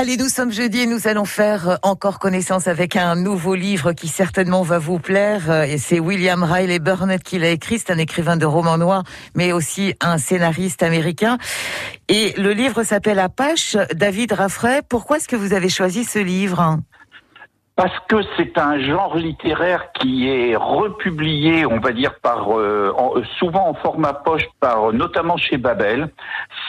Allez, nous sommes jeudi et nous allons faire euh, encore connaissance avec un nouveau livre qui certainement va vous plaire. Euh, et c'est William Riley Burnett qui l'a écrit. C'est un écrivain de romans noirs, mais aussi un scénariste américain. Et le livre s'appelle Apache. David Raffray, pourquoi est-ce que vous avez choisi ce livre? Parce que c'est un genre littéraire qui est republié, on va dire par euh, souvent en format poche, par notamment chez Babel.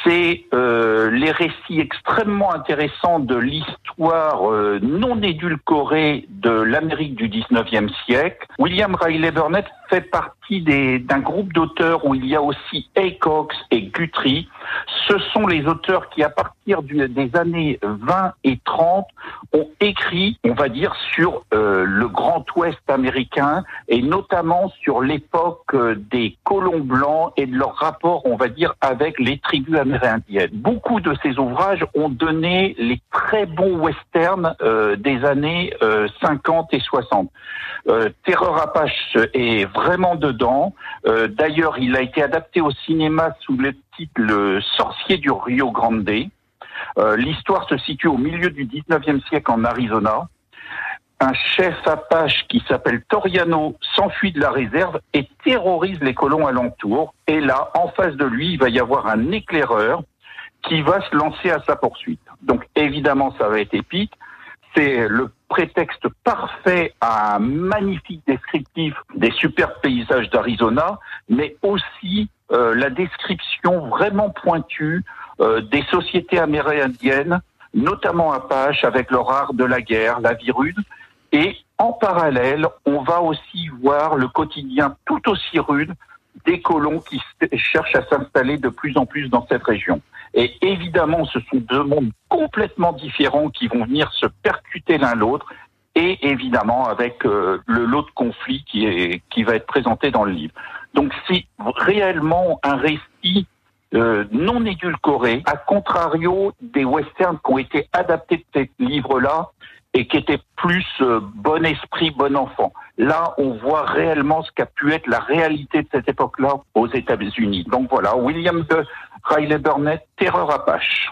C'est euh, les récits extrêmement intéressants de l'histoire euh, non édulcorée de l'Amérique du 19e siècle. William Riley Burnett fait partie d'un groupe d'auteurs où il y a aussi Aycox et Guthrie. Ce sont les auteurs qui, à partir des années 20 et 30, ont écrit, on va dire, sur euh, le Grand Ouest américain et notamment sur l'époque euh, des colons blancs et de leur rapport, on va dire, avec les tribus amérindiennes. Beaucoup de ces ouvrages ont donné les très bons westerns euh, des années 50 et 60. Terreur Apache est vraiment dedans. D'ailleurs, il a été adapté au cinéma sous le titre Le du Rio Grande. Euh, l'histoire se situe au milieu du 19e siècle en Arizona. Un chef apache qui s'appelle Toriano s'enfuit de la réserve et terrorise les colons alentours. Et là, en face de lui, il va y avoir un éclaireur qui va se lancer à sa poursuite. Donc évidemment, ça va être épique. C'est le prétexte parfait à un magnifique descriptif des superbes paysages d'Arizona, mais aussi euh, la description vraiment pointue euh, des sociétés amérindiennes, notamment Apache, avec leur art de la guerre, la vie rude. Et en parallèle, on va aussi voir le quotidien tout aussi rude des colons qui cherchent à s'installer de plus en plus dans cette région. Et évidemment, ce sont deux mondes complètement différents qui vont venir se percuter l'un l'autre, et évidemment avec euh, le lot de conflits qui, est, qui va être présenté dans le livre. Donc c'est réellement un récit euh, non édulcoré, à contrario des westerns qui ont été adaptés de ces livres-là et qui étaient plus euh, bon esprit, bon enfant. Là, on voit réellement ce qu'a pu être la réalité de cette époque-là aux États-Unis. Donc voilà, William de Riley Burnett, Terreur Apache.